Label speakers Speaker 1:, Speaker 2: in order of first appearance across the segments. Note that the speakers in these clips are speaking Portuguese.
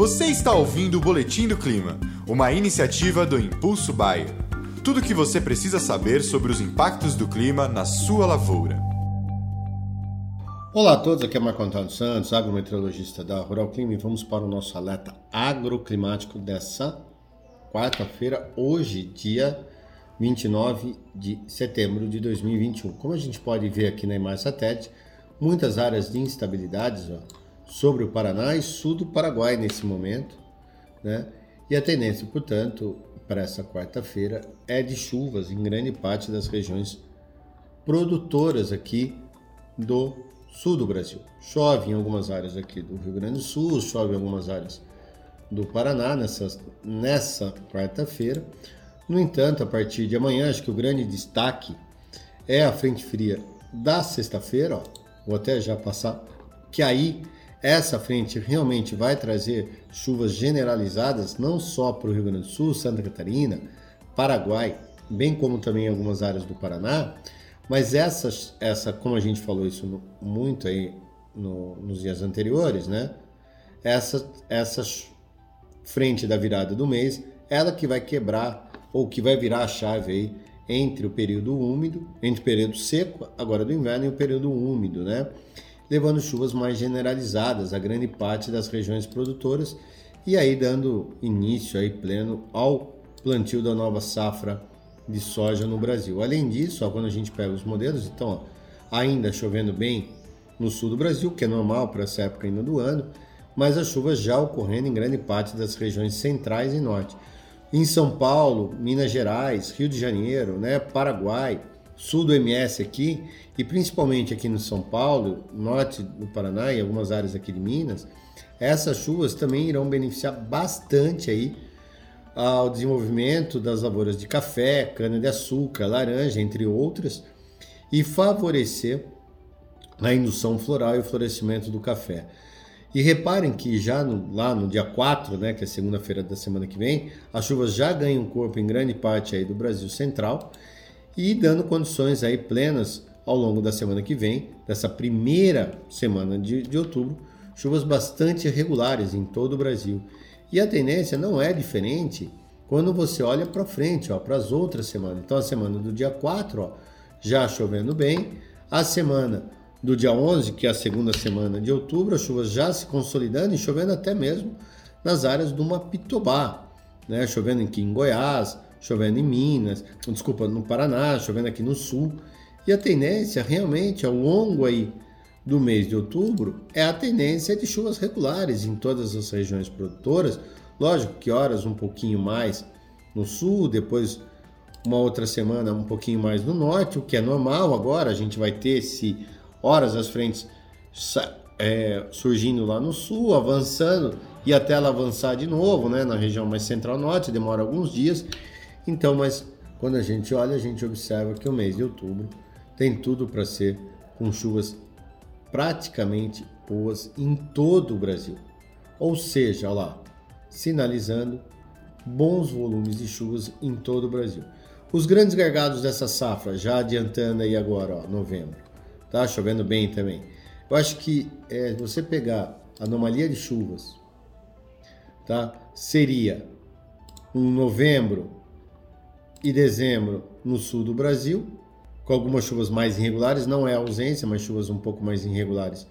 Speaker 1: Você está ouvindo o Boletim do Clima, uma iniciativa do Impulso Bayer. Tudo o que você precisa saber sobre os impactos do clima na sua lavoura.
Speaker 2: Olá a todos, aqui é Marco Antônio Santos, agrometeorologista da Rural Clima e vamos para o nosso alerta agroclimático dessa quarta-feira, hoje, dia 29 de setembro de 2021. Como a gente pode ver aqui na imagem satélite, muitas áreas de instabilidades ó, sobre o Paraná e sul do Paraguai nesse momento, né? E a tendência, portanto, para essa quarta-feira é de chuvas em grande parte das regiões produtoras aqui do sul do Brasil. Chove em algumas áreas aqui do Rio Grande do Sul, chove em algumas áreas do Paraná nessa, nessa quarta-feira. No entanto, a partir de amanhã, acho que o grande destaque é a frente fria da sexta-feira, vou até já passar, que aí essa frente realmente vai trazer chuvas generalizadas, não só para o Rio Grande do Sul, Santa Catarina, Paraguai, bem como também algumas áreas do Paraná. Mas essa, essa como a gente falou isso no, muito aí no, nos dias anteriores, né? Essa, essa frente da virada do mês, ela que vai quebrar ou que vai virar a chave aí entre o período úmido, entre o período seco, agora do inverno, e o período úmido, né? Levando chuvas mais generalizadas a grande parte das regiões produtoras e aí dando início aí pleno ao plantio da nova safra de soja no Brasil. Além disso, ó, quando a gente pega os modelos, então ó, ainda chovendo bem no sul do Brasil, que é normal para essa época ainda do ano, mas as chuvas já ocorrendo em grande parte das regiões centrais e norte. Em São Paulo, Minas Gerais, Rio de Janeiro, né, Paraguai, sul do MS aqui, e principalmente aqui no São Paulo, norte do Paraná e algumas áreas aqui de Minas, essas chuvas também irão beneficiar bastante aí ao desenvolvimento das lavouras de café, cana-de-açúcar, laranja, entre outras, e favorecer a indução floral e o florescimento do café. E reparem que já no, lá no dia 4, né, que é segunda-feira da semana que vem, as chuvas já ganham corpo em grande parte aí do Brasil Central e dando condições aí plenas ao longo da semana que vem, dessa primeira semana de, de outubro, chuvas bastante regulares em todo o Brasil. E a tendência não é diferente quando você olha para frente, para as outras semanas. Então, a semana do dia 4, ó, já chovendo bem, a semana do dia 11, que é a segunda semana de outubro, as chuvas já se consolidando e chovendo até mesmo nas áreas do Mapitobá, né? chovendo aqui em Goiás, chovendo em Minas, desculpa, no Paraná, chovendo aqui no sul. E a tendência realmente ao longo aí do mês de outubro é a tendência de chuvas regulares em todas as regiões produtoras. Lógico que horas um pouquinho mais no sul, depois uma outra semana um pouquinho mais no norte, o que é normal agora. A gente vai ter se horas as frentes é, surgindo lá no sul, avançando e até ela avançar de novo, né, na região mais central norte, demora alguns dias então, mas quando a gente olha, a gente observa que o mês de outubro tem tudo para ser com chuvas praticamente boas em todo o Brasil. Ou seja, olha lá, sinalizando bons volumes de chuvas em todo o Brasil. Os grandes gargados dessa safra, já adiantando aí agora, ó, novembro, tá chovendo bem também. Eu acho que é, você pegar anomalia de chuvas, tá, seria um novembro e dezembro no sul do Brasil, com algumas chuvas mais irregulares, não é ausência, mas chuvas um pouco mais irregulares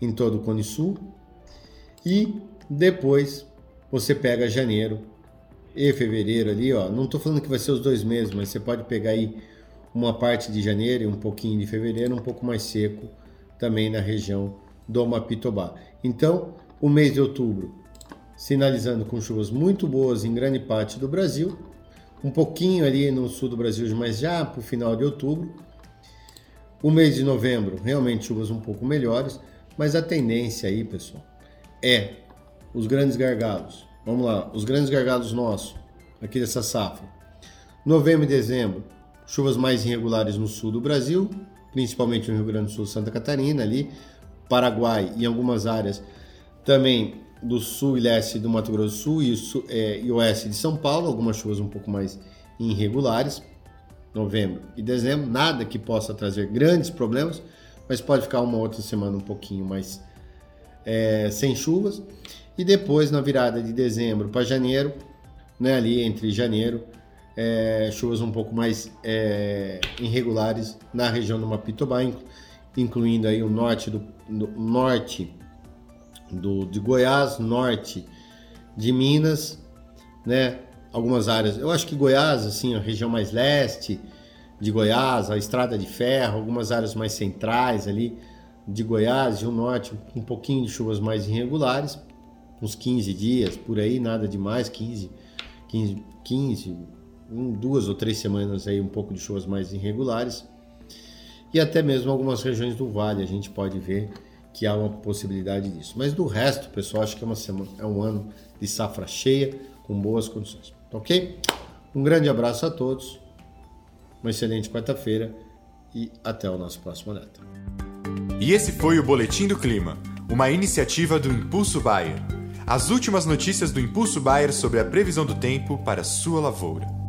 Speaker 2: em todo o Cone Sul. E depois você pega janeiro e fevereiro ali, ó. Não estou falando que vai ser os dois meses, mas você pode pegar aí uma parte de janeiro e um pouquinho de fevereiro, um pouco mais seco também na região do Mapitobá. Então, o mês de outubro sinalizando com chuvas muito boas em grande parte do Brasil um pouquinho ali no sul do Brasil, mas já para o final de outubro. O mês de novembro, realmente chuvas um pouco melhores, mas a tendência aí, pessoal, é os grandes gargalos. Vamos lá, os grandes gargalos nossos, aqui dessa safra. Novembro e dezembro, chuvas mais irregulares no sul do Brasil, principalmente no Rio Grande do Sul, Santa Catarina ali, Paraguai e algumas áreas também do sul e leste do Mato Grosso do Sul e, sul, é, e oeste de São Paulo, algumas chuvas um pouco mais irregulares, novembro e dezembro, nada que possa trazer grandes problemas, mas pode ficar uma outra semana um pouquinho mais é, sem chuvas. E depois, na virada de dezembro para janeiro, né, ali entre janeiro, é, chuvas um pouco mais é, irregulares na região do Mapitobá, incluindo aí o norte do, do norte do, de Goiás, norte de Minas, né? Algumas áreas. Eu acho que Goiás, assim, a região mais leste de Goiás, a estrada de ferro, algumas áreas mais centrais ali de Goiás e o norte, um pouquinho de chuvas mais irregulares, uns 15 dias por aí, nada demais, 15, 15, 15 um, duas ou três semanas aí um pouco de chuvas mais irregulares. E até mesmo algumas regiões do vale a gente pode ver que há uma possibilidade disso. Mas do resto, pessoal, acho que é, uma semana, é um ano de safra cheia, com boas condições. Ok? Um grande abraço a todos, uma excelente quarta-feira e até o nosso próximo alerta.
Speaker 1: E esse foi o Boletim do Clima, uma iniciativa do Impulso Bayer. As últimas notícias do Impulso Bayer sobre a previsão do tempo para sua lavoura.